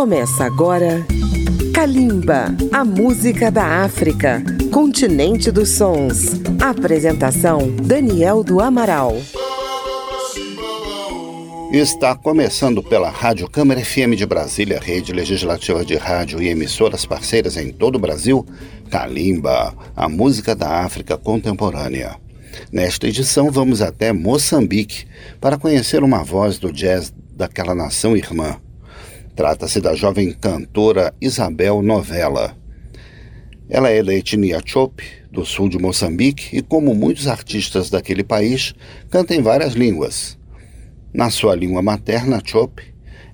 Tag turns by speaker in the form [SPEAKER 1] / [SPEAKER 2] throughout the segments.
[SPEAKER 1] Começa agora Kalimba, a música da África, continente dos sons. Apresentação Daniel do Amaral.
[SPEAKER 2] Está começando pela Rádio Câmara FM de Brasília, rede legislativa de rádio e emissoras parceiras em todo o Brasil, Kalimba, a música da África contemporânea. Nesta edição, vamos até Moçambique para conhecer uma voz do jazz daquela nação irmã. Trata-se da jovem cantora Isabel Novella. Ela é da etnia Chope, do sul de Moçambique, e como muitos artistas daquele país, canta em várias línguas. Na sua língua materna, Chope,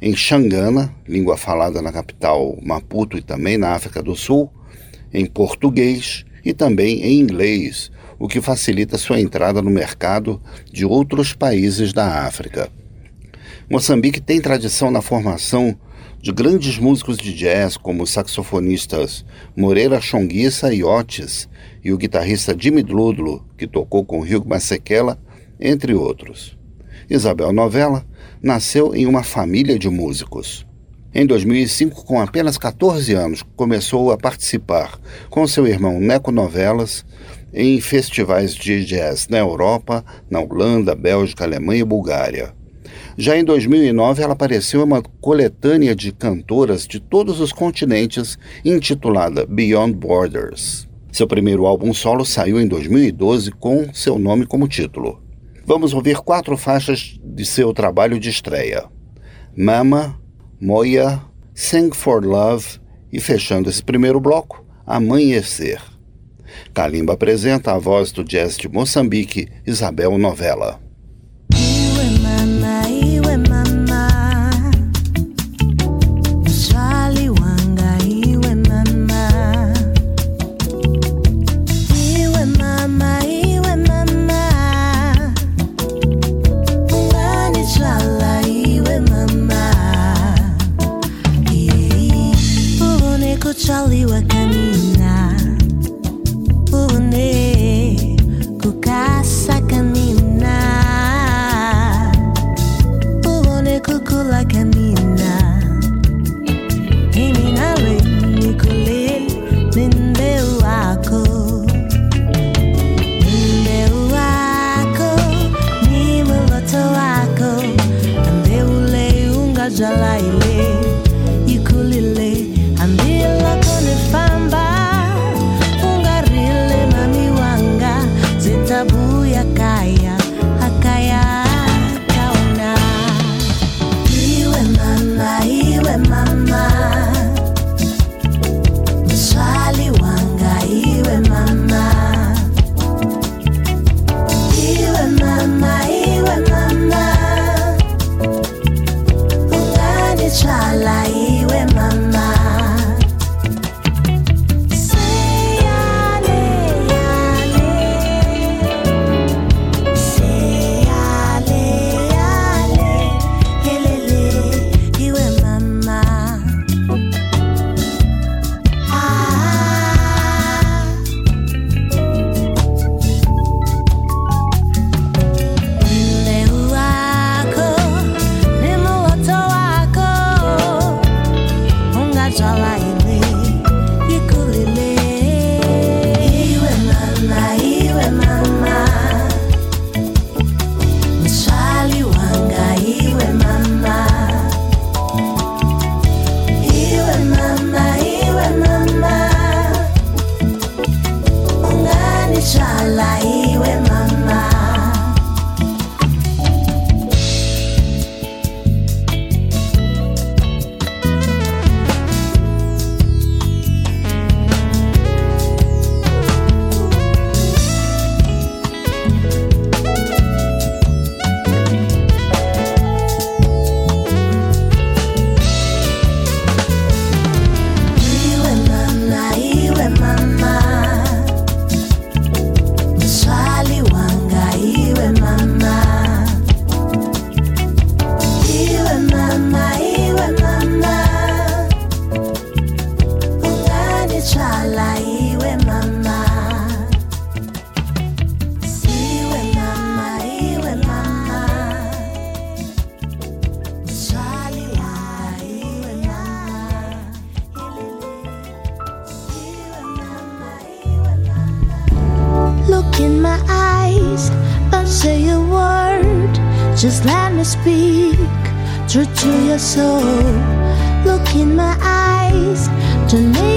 [SPEAKER 2] em Xangana, língua falada na capital Maputo e também na África do Sul, em português e também em inglês, o que facilita sua entrada no mercado de outros países da África. Moçambique tem tradição na formação de grandes músicos de jazz como os saxofonistas Moreira Chonguissa e Otis e o guitarrista Jimmy Dludlo, que tocou com Hugh Masekela, entre outros. Isabel Novella nasceu em uma família de músicos. Em 2005, com apenas 14 anos, começou a participar com seu irmão Neco Novelas em festivais de jazz na Europa, na Holanda, Bélgica, Alemanha e Bulgária. Já em 2009, ela apareceu em uma coletânea de cantoras de todos os continentes intitulada Beyond Borders. Seu primeiro álbum solo saiu em 2012 com seu nome como título. Vamos ouvir quatro faixas de seu trabalho de estreia: Mama, Moya, Sing for Love e, fechando esse primeiro bloco, Amanhecer. Kalimba apresenta a voz do jazz de Moçambique, Isabel Novella.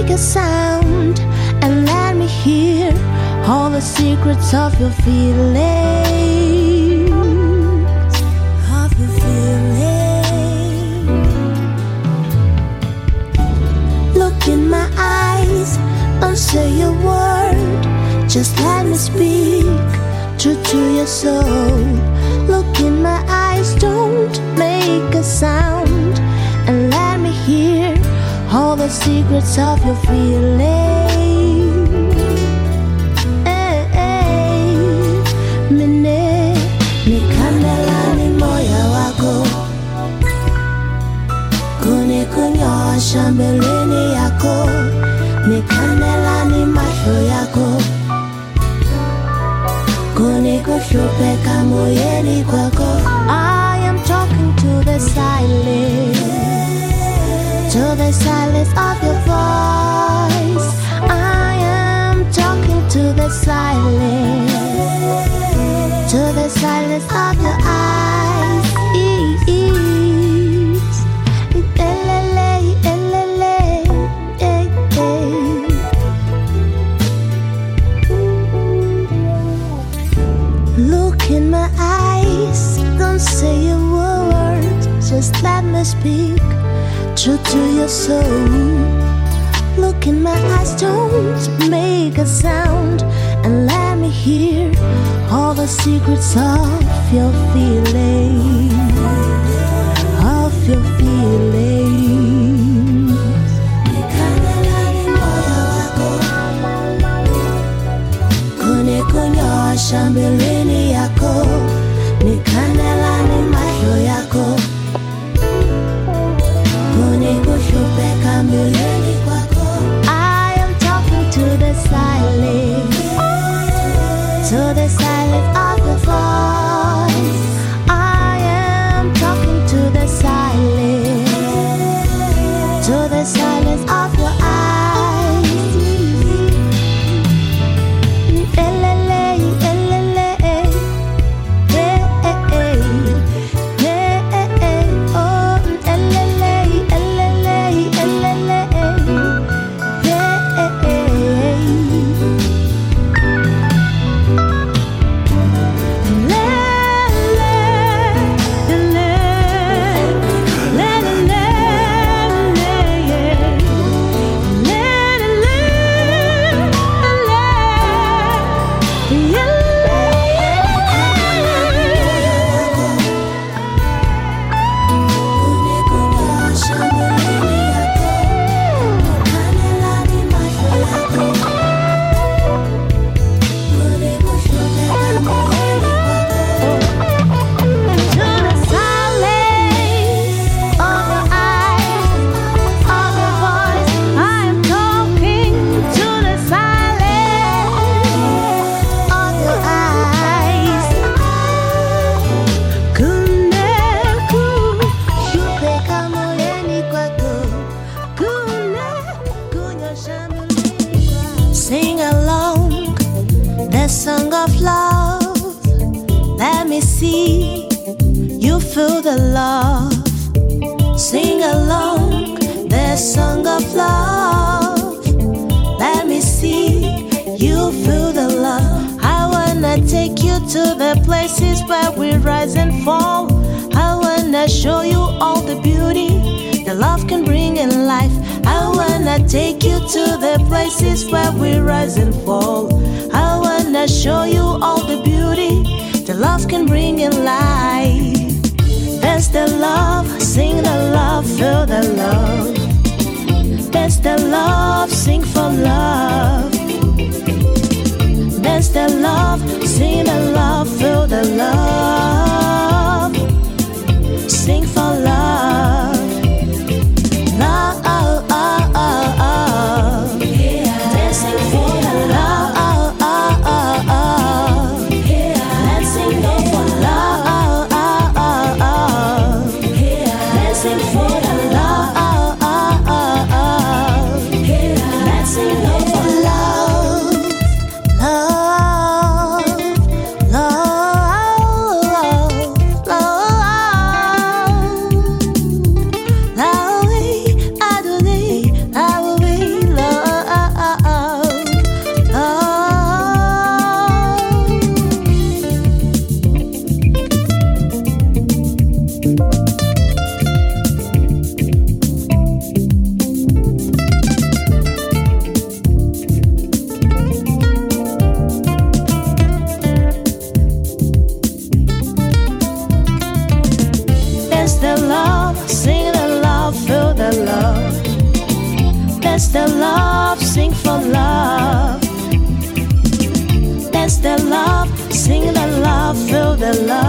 [SPEAKER 3] Make a sound, and let me hear all the secrets of your feelings. Of your feelings. Look in my eyes, don't say a word, just let me speak true to your soul. Look in my eyes, don't make a sound, and let me hear all the secrets of your feelings. Hey, hey, mine, nikandela ni moyo wako, kunikunyosha mbeleni yako, nikandela ni macho yako, kunikushupeka moyoni kwako. I am talking to the silence, to the silence of your voice. I am talking to the silence, to the silence of your eyes. Eh, eh. Look in my eyes, don't say a word, just let me speak true to your soul. Look in my eyes, don't make a sound, and let me hear all the secrets of your feelings, of your feelings. Sing along the song of love. Let me see you feel the love. Sing along the song of love. Let me see you feel the love. I wanna take you to the places where we rise and fall. I wanna show you all the beauty that love can bring in life. I wanna take you to the places where we rise and fall. I wanna show you all the beauty that love can bring in life. That's the love, sing the love, feel the love. That's the love, sing for love. That's the love, sing the love, feel the love. Sing for love. Love. Love, feel the love.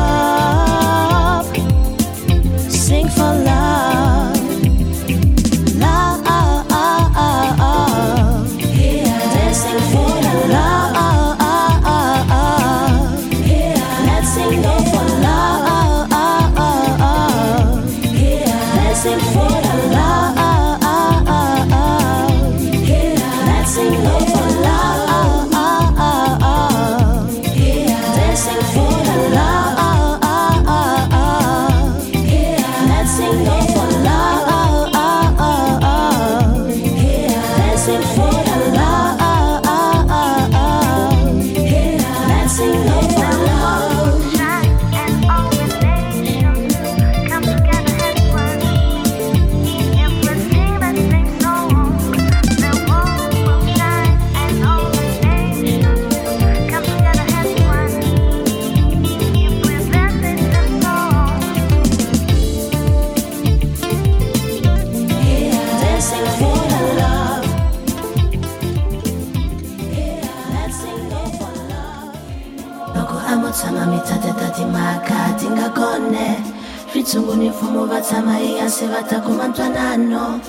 [SPEAKER 4] Ta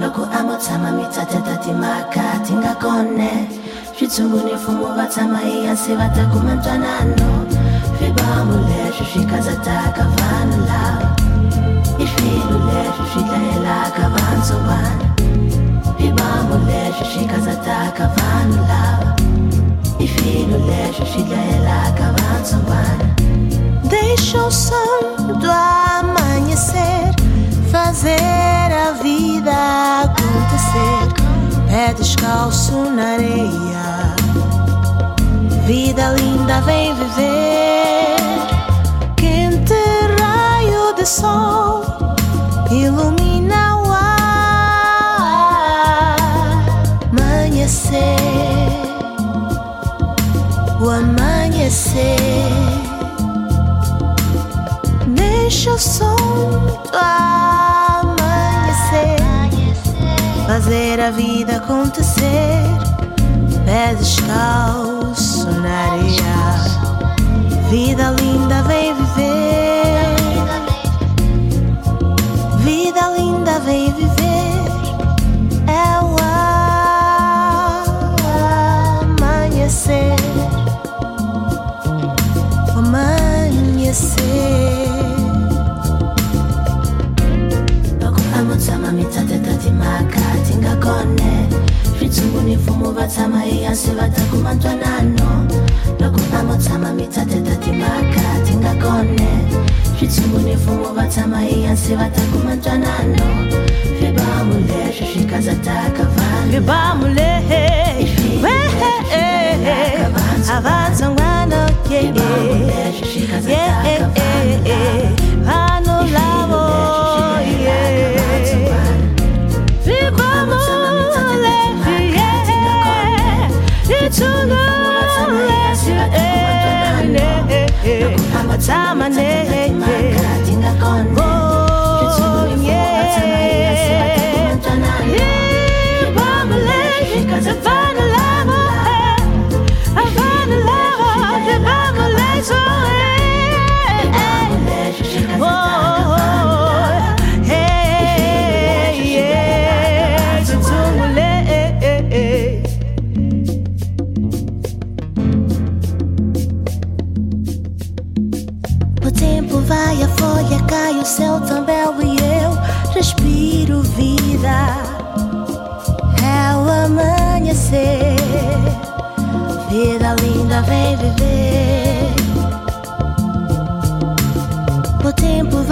[SPEAKER 4] loko a mo tshama mi ta teta timhaka ti switshunguni mfumo va tshama ehansi va ta kuma ntwanano. Swibamu leswi swi katsataka vanhu lava. I swilo leswi swi dlayelaka vantsongwana swibamu leswi swi katsataka vanhu lava. I swilo leswi swi dlayelaka vantsongwana
[SPEAKER 3] Deixa o som do amanhecer fazer a vida acontecer. Pé descalço na areia, vida linda vem viver. Quente raio de sol ilumina o ar. Amanhecer, o amanhecer deixa o som do fazer a vida acontecer. Pés descalço na areia, vida linda vem viver. Vida linda vem viver. tsama
[SPEAKER 4] ihansi batakumantoanano loko mpamotsama mitateta timaka tingakone switshimbuni mfumo va tshama ihansi vatakumantoanano vibamuleswi swi katsataka vanhu vibamule a va tsongwa time I never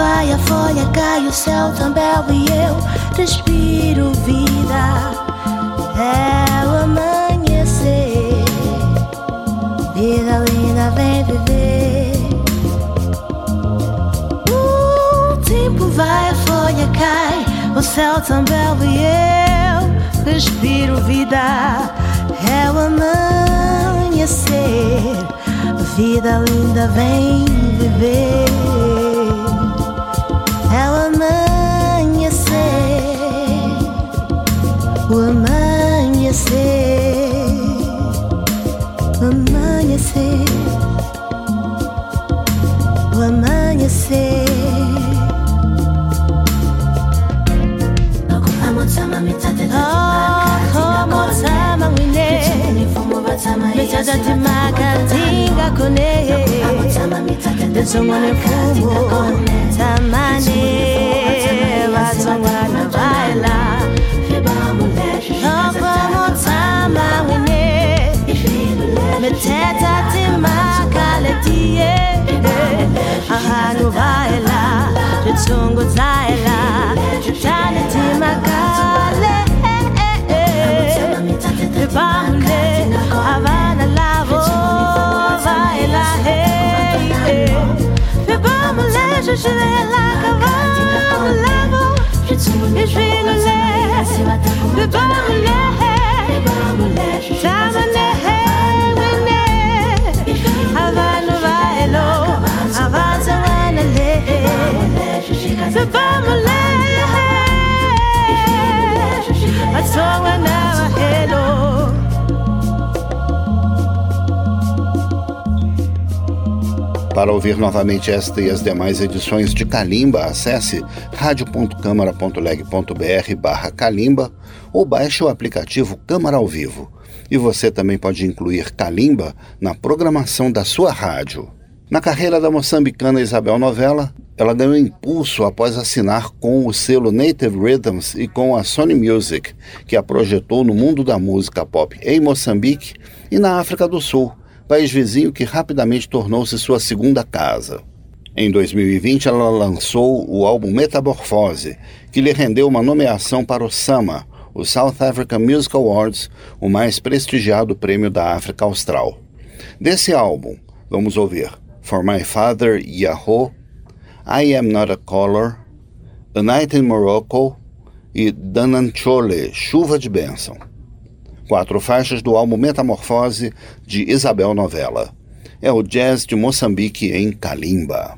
[SPEAKER 3] vai, a folha cai, o céu belo e eu respiro vida. É o amanhecer, vida linda vem viver. vai, a folha cai, o céu belo e eu respiro vida. É o amanhecer, vida linda vem viver. amanhecer, amanhecer, o amanhecer. 미쳐졌지 마가 생각하네 내 정원에 품어 담아내 와정원 me tetatima kaletie ahanu vaela tetsungu zaela. Tetanitima kale tepahule avana lavo vaela hey. Tepamule shishela kavana lavo ishvinule tepamule tepamule tepamule
[SPEAKER 2] Para ouvir novamente esta e as demais edições de Calimba, acesse radio.câmara.leg.br barra Calimba ou baixe o aplicativo Câmara ao Vivo. E você também pode incluir Calimba na programação da sua rádio. Na carreira da moçambicana Isabel Novella, ela ganhou impulso após assinar com o selo Native Rhythms e com a Sony Music, que a projetou no mundo da música pop em Moçambique e na África do Sul, país vizinho que rapidamente tornou-se sua segunda casa. Em 2020, ela lançou o álbum Metamorfose, que lhe rendeu uma nomeação para o SAMA, o South African Music Awards, o mais prestigiado prêmio da África Austral. Desse álbum, vamos ouvir For My Father Yahoo, I Am Not a Color, A Night in Morocco e Dananchole, Chuva de Bênção. Quatro faixas do álbum Metamorfose de Isabel Novella. É o jazz de Moçambique em Kalimba.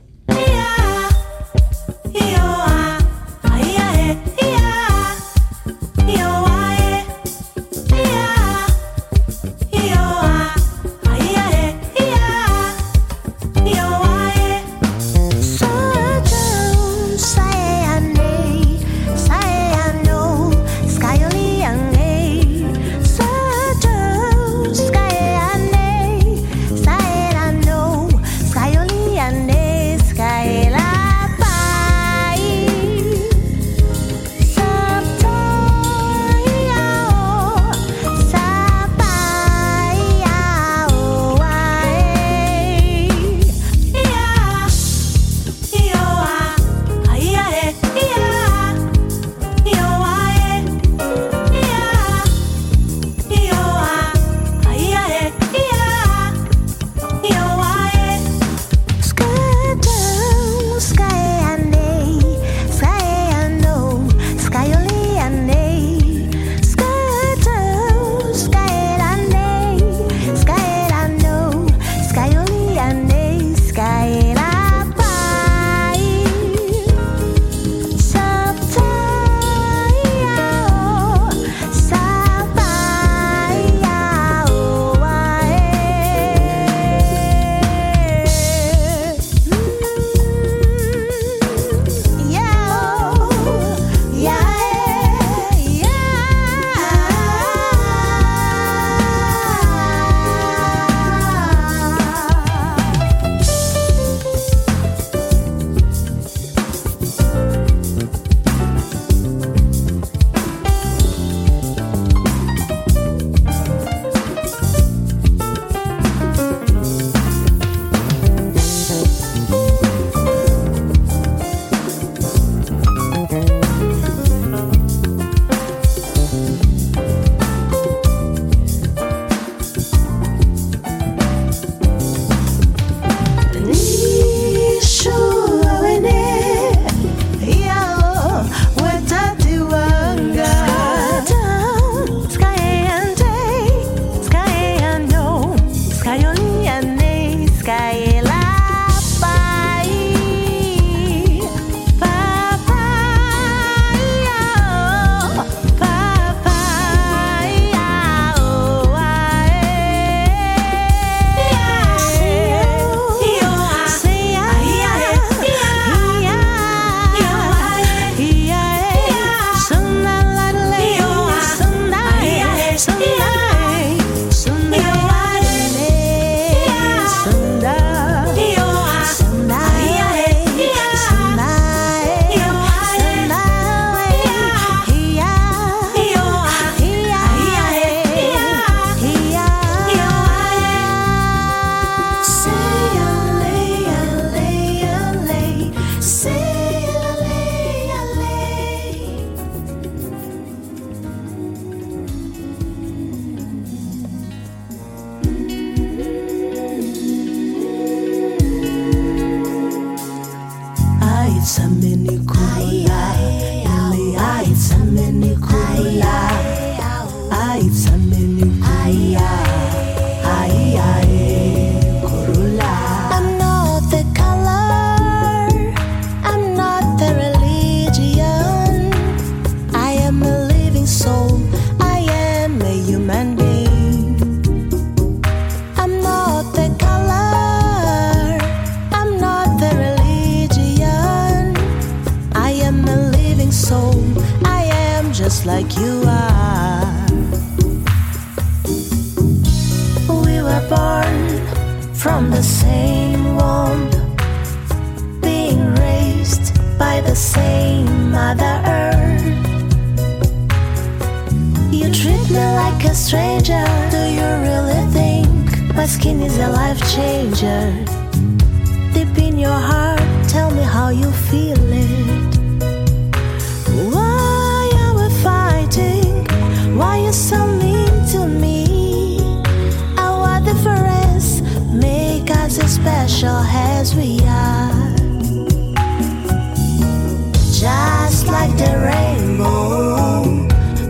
[SPEAKER 3] the rainbow,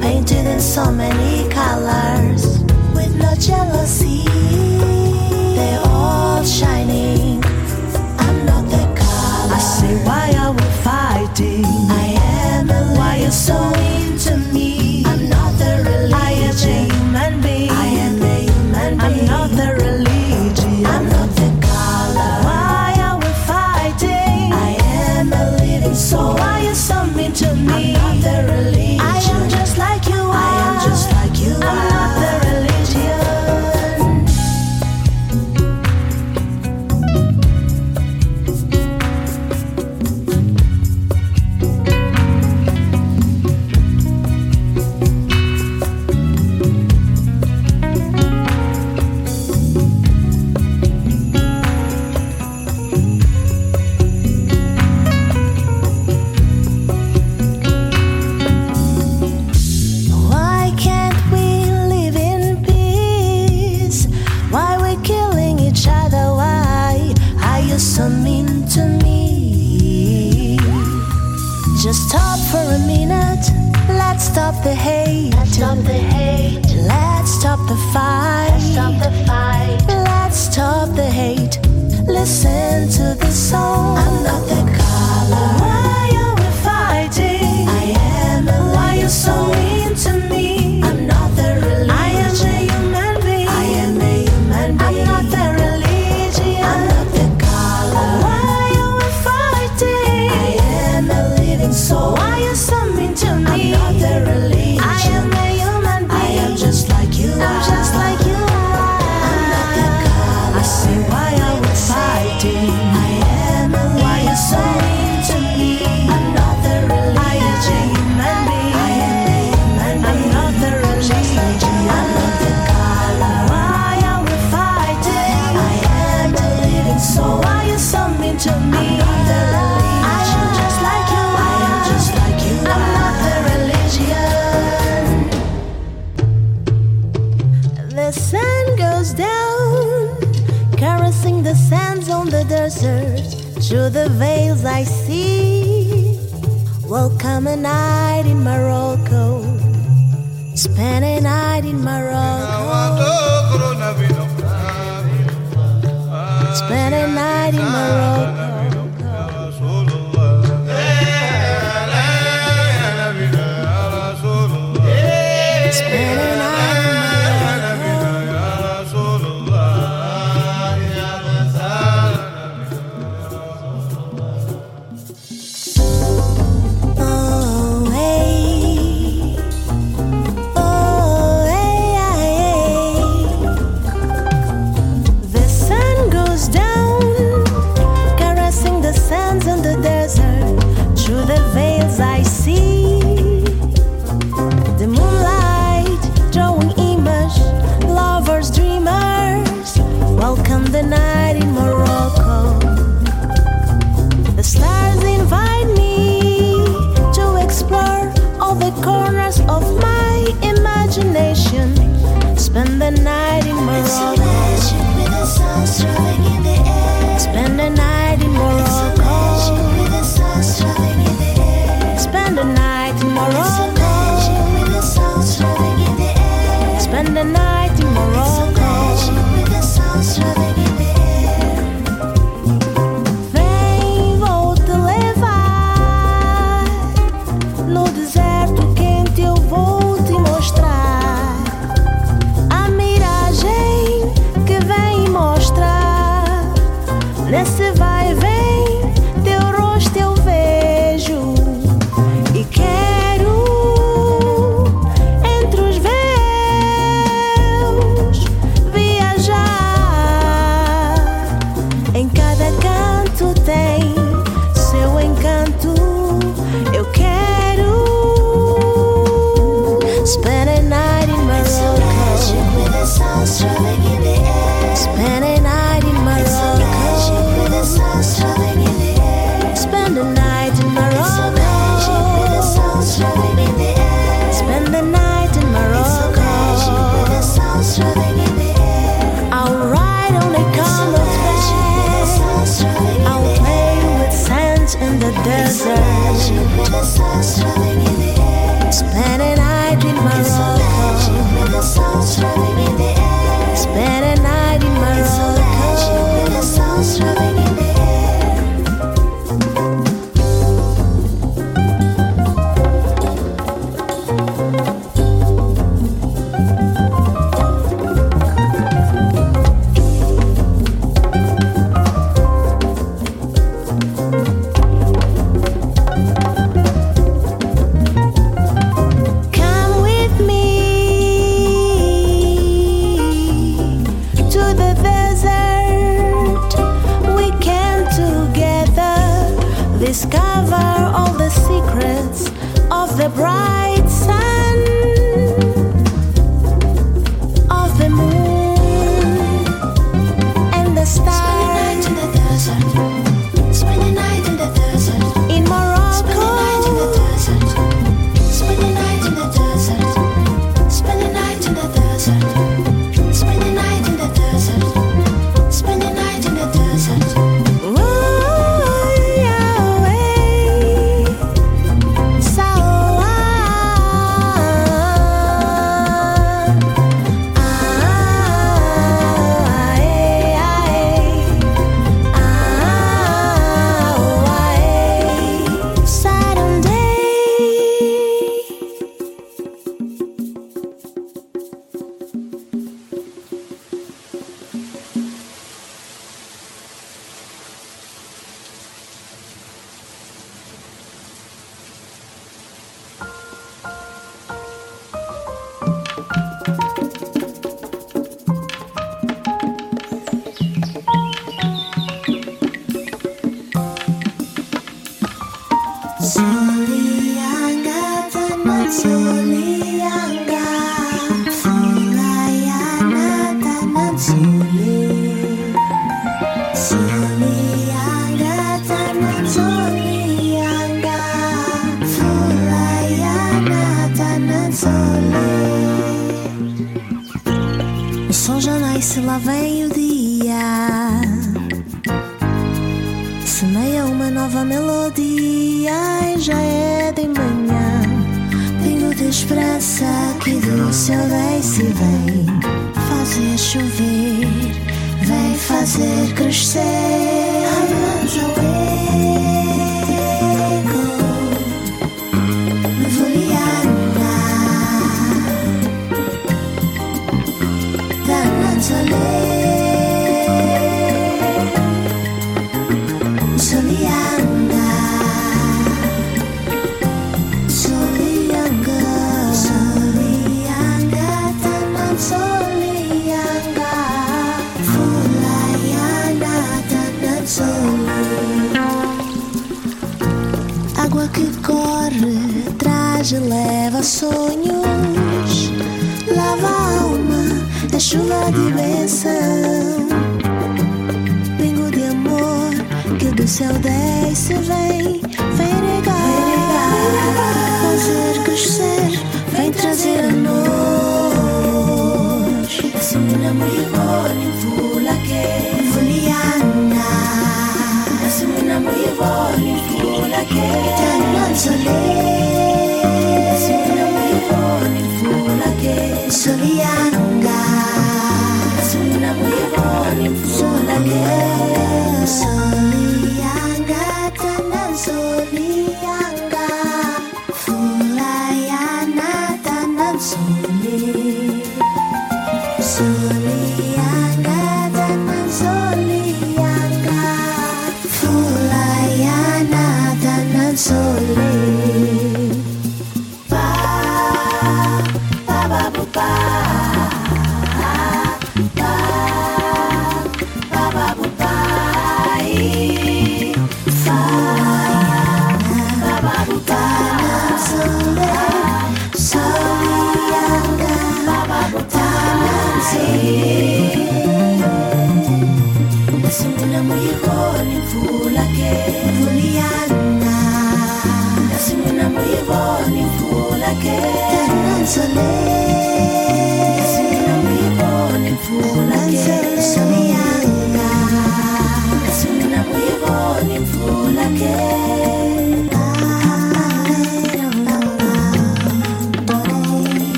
[SPEAKER 3] painted in so many colors, with no jealousy.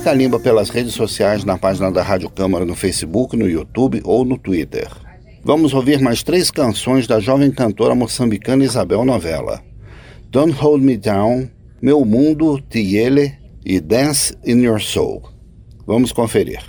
[SPEAKER 3] Calimba pelas redes sociais na página da Rádio Câmara no Facebook, no YouTube ou no Twitter. Vamos ouvir mais três canções da jovem cantora moçambicana Isabel Novella. Don't Hold Me Down, Meu Mundo, Tiele e Dance in Your Soul. Vamos conferir.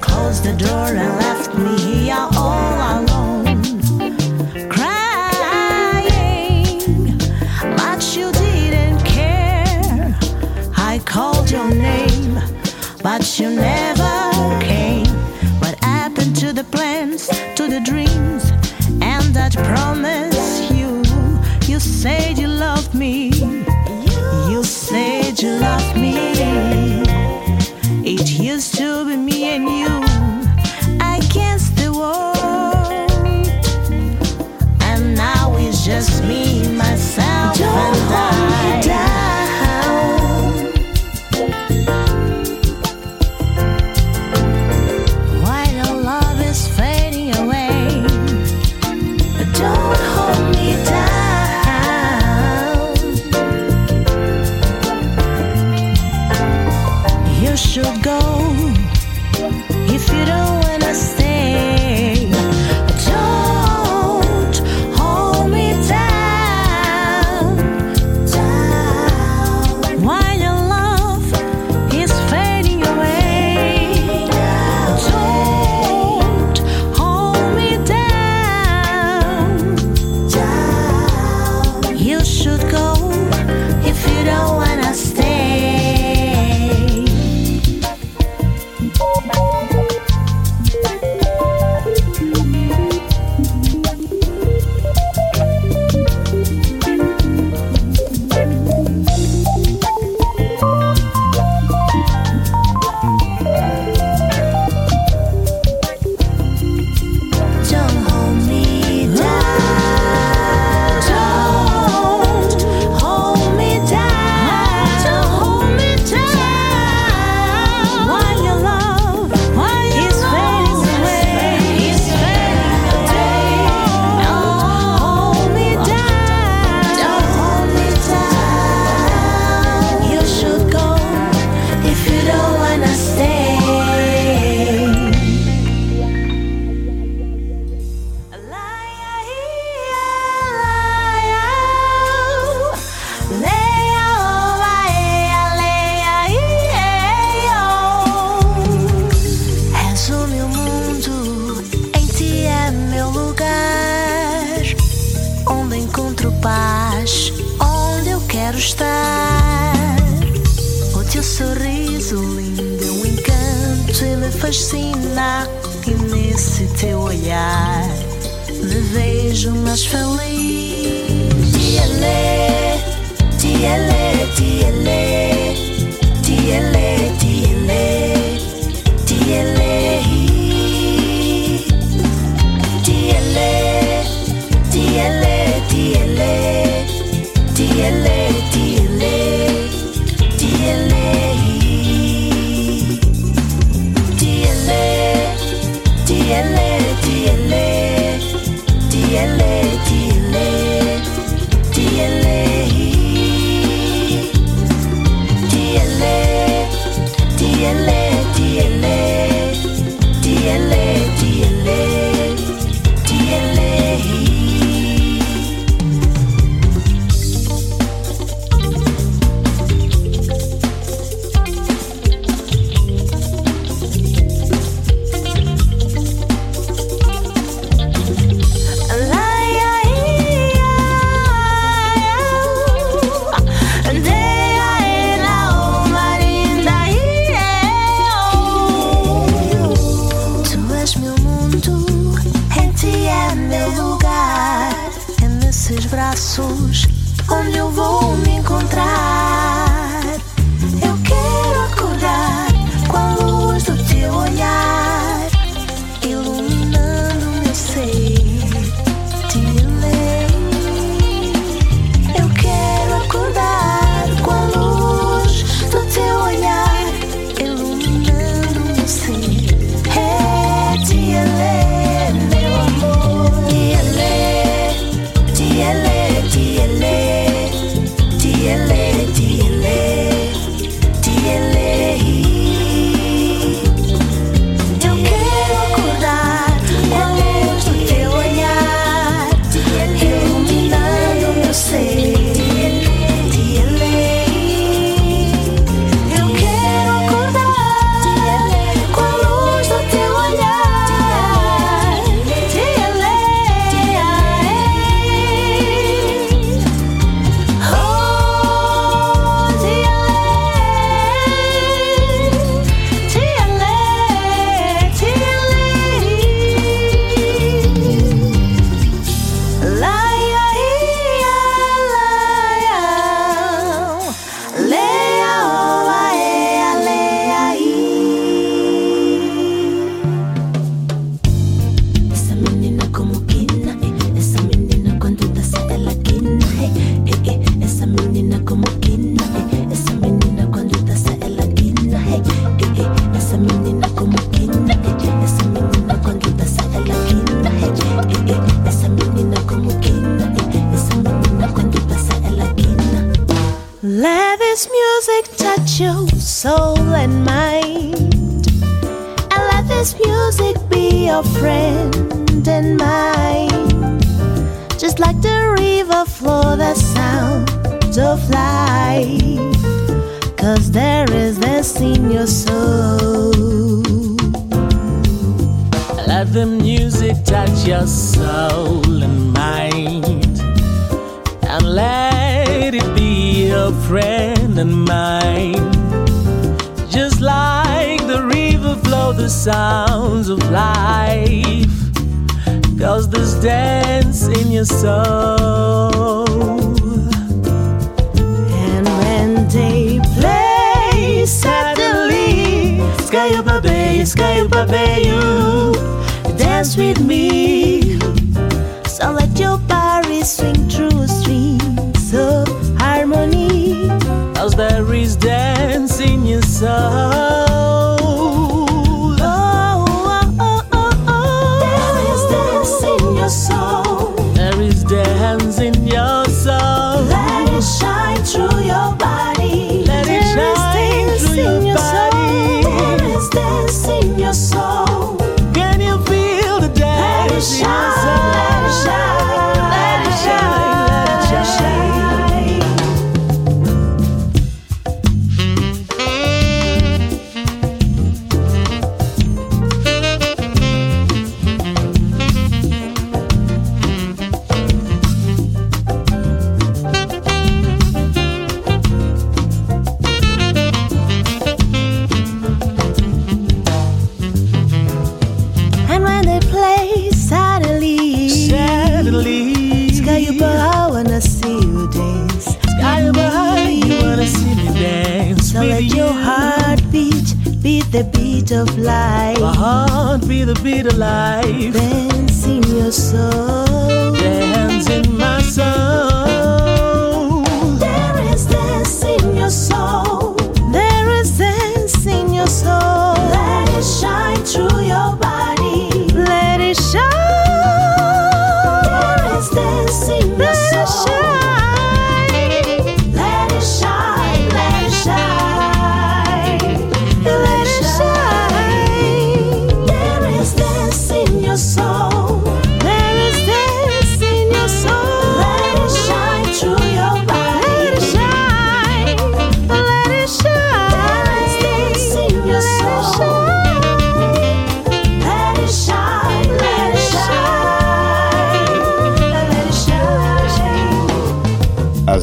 [SPEAKER 5] Closed the door and left me here all alone. Crying, but you didn't care. I called your
[SPEAKER 3] name, but you
[SPEAKER 6] never.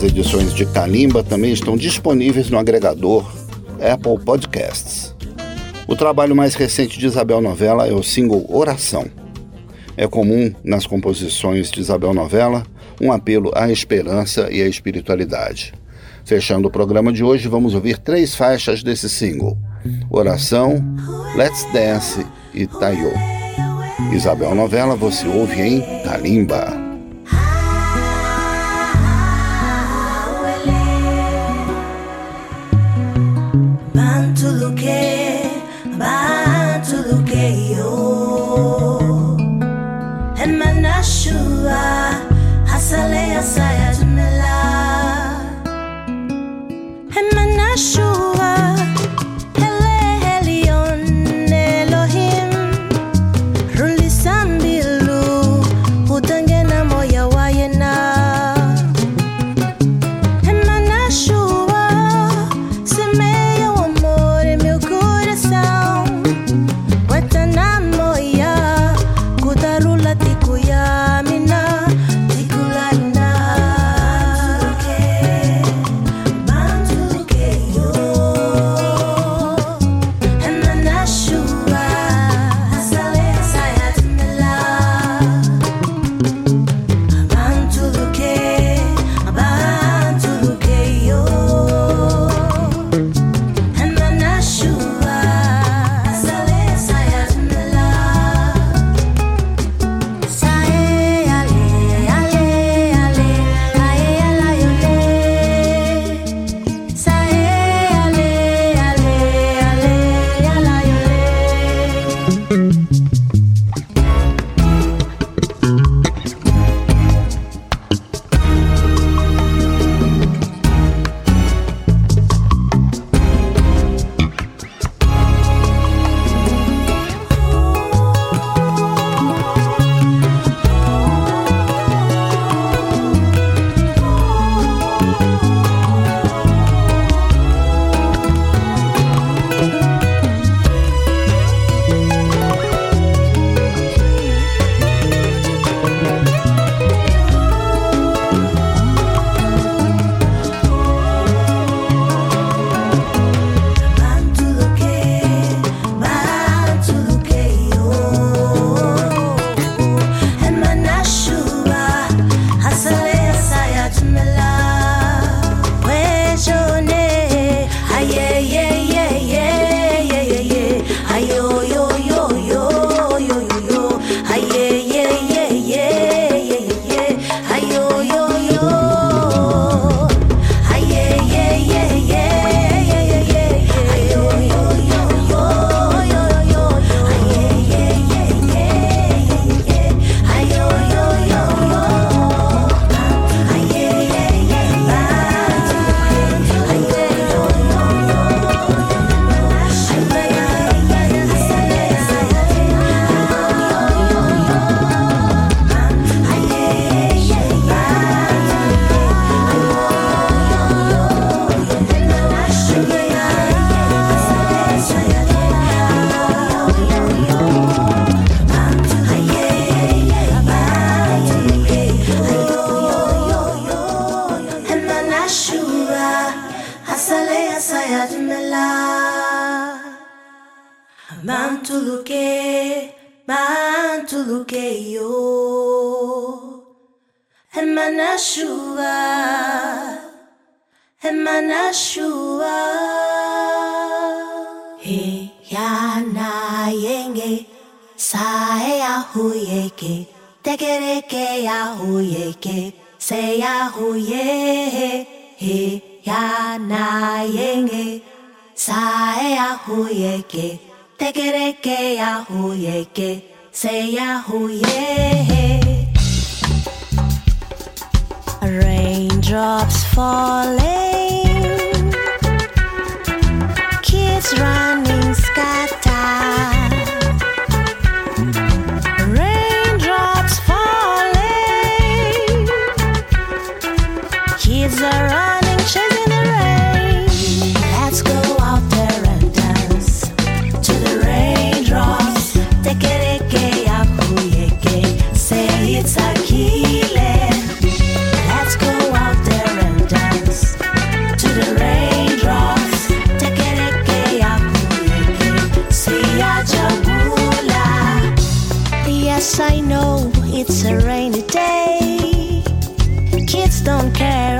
[SPEAKER 3] As edições de Kalimba também estão disponíveis no agregador Apple Podcasts. O trabalho mais recente de Isabel Novella é o single Oração. É comum nas composições de Isabel Novella um apelo à esperança e à espiritualidade. Fechando o programa de hoje, vamos ouvir três faixas desse single: Oração, Let's Dance e Taiyo. Isabel Novella você ouve em Kalimba. Yeah. say ahuye he ya na yenge sae ahuye ke te kere ke. Ahuye ke say raindrops falling. Kids running Yes, I know it's a rainy day. Kids don't care.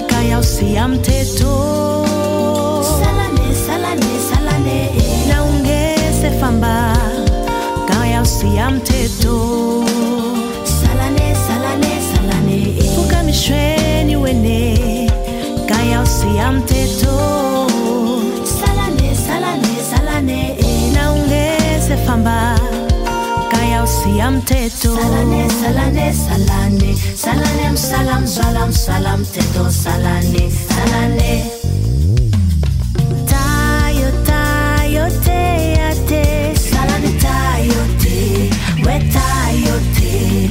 [SPEAKER 3] Afrika ya usia mteto salane, salane, salane. na famba ka usia mteto salane, salane, salane. wene usia mteto salane, salane, salane. na famba siya mthetho
[SPEAKER 4] salane salane salane. Salane msalam zwalam salam teto salane salane.
[SPEAKER 3] Tayo tayo te ya te.
[SPEAKER 4] Salane tayo te. We tayo te.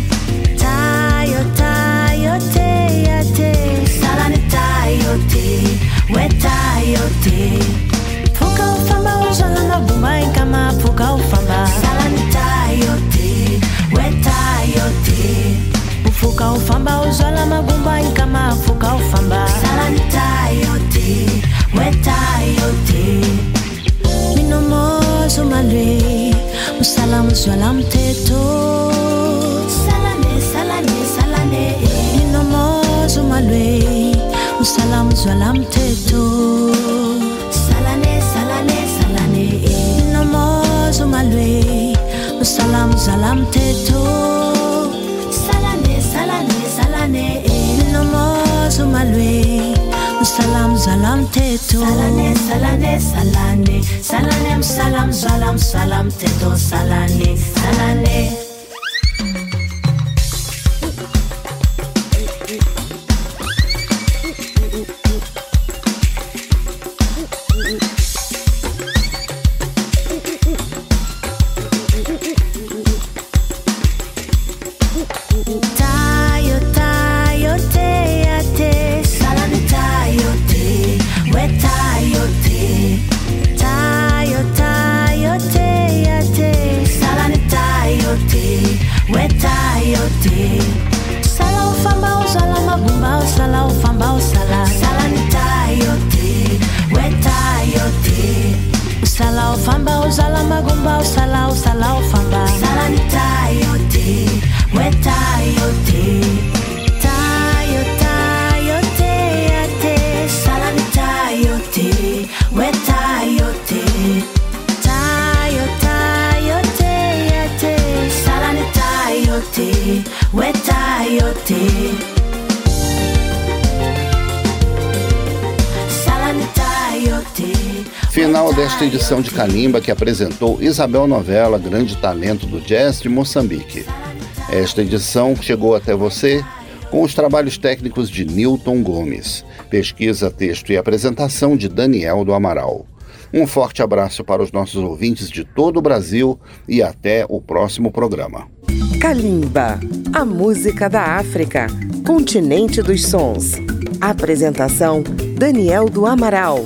[SPEAKER 3] Tayo tayo te ya te.
[SPEAKER 4] Salane tayo te. We tayo te.
[SPEAKER 3] Pfuka ufamba uzvala mabhumba enkama pfuka ufamba ufamba ozwala magumba kama
[SPEAKER 4] afuka ofamba salanita yote mweta yote
[SPEAKER 3] minomozo malwe musala mteto.
[SPEAKER 4] Salane salane salane
[SPEAKER 3] mteto
[SPEAKER 4] salane salane salane
[SPEAKER 3] mteto.
[SPEAKER 4] Salane salane salane. Salane msalam salam salam teto salane. Salane.
[SPEAKER 3] tayo
[SPEAKER 2] Calimba que apresentou Isabel Novela, grande talento do jazz de Moçambique. Esta edição chegou até você com os trabalhos técnicos de Newton Gomes, pesquisa, texto e apresentação de Daniel do Amaral. Um forte abraço para os nossos ouvintes de todo o Brasil e até o próximo programa.
[SPEAKER 1] Kalimba, a música da África, continente dos sons. Apresentação: Daniel do Amaral.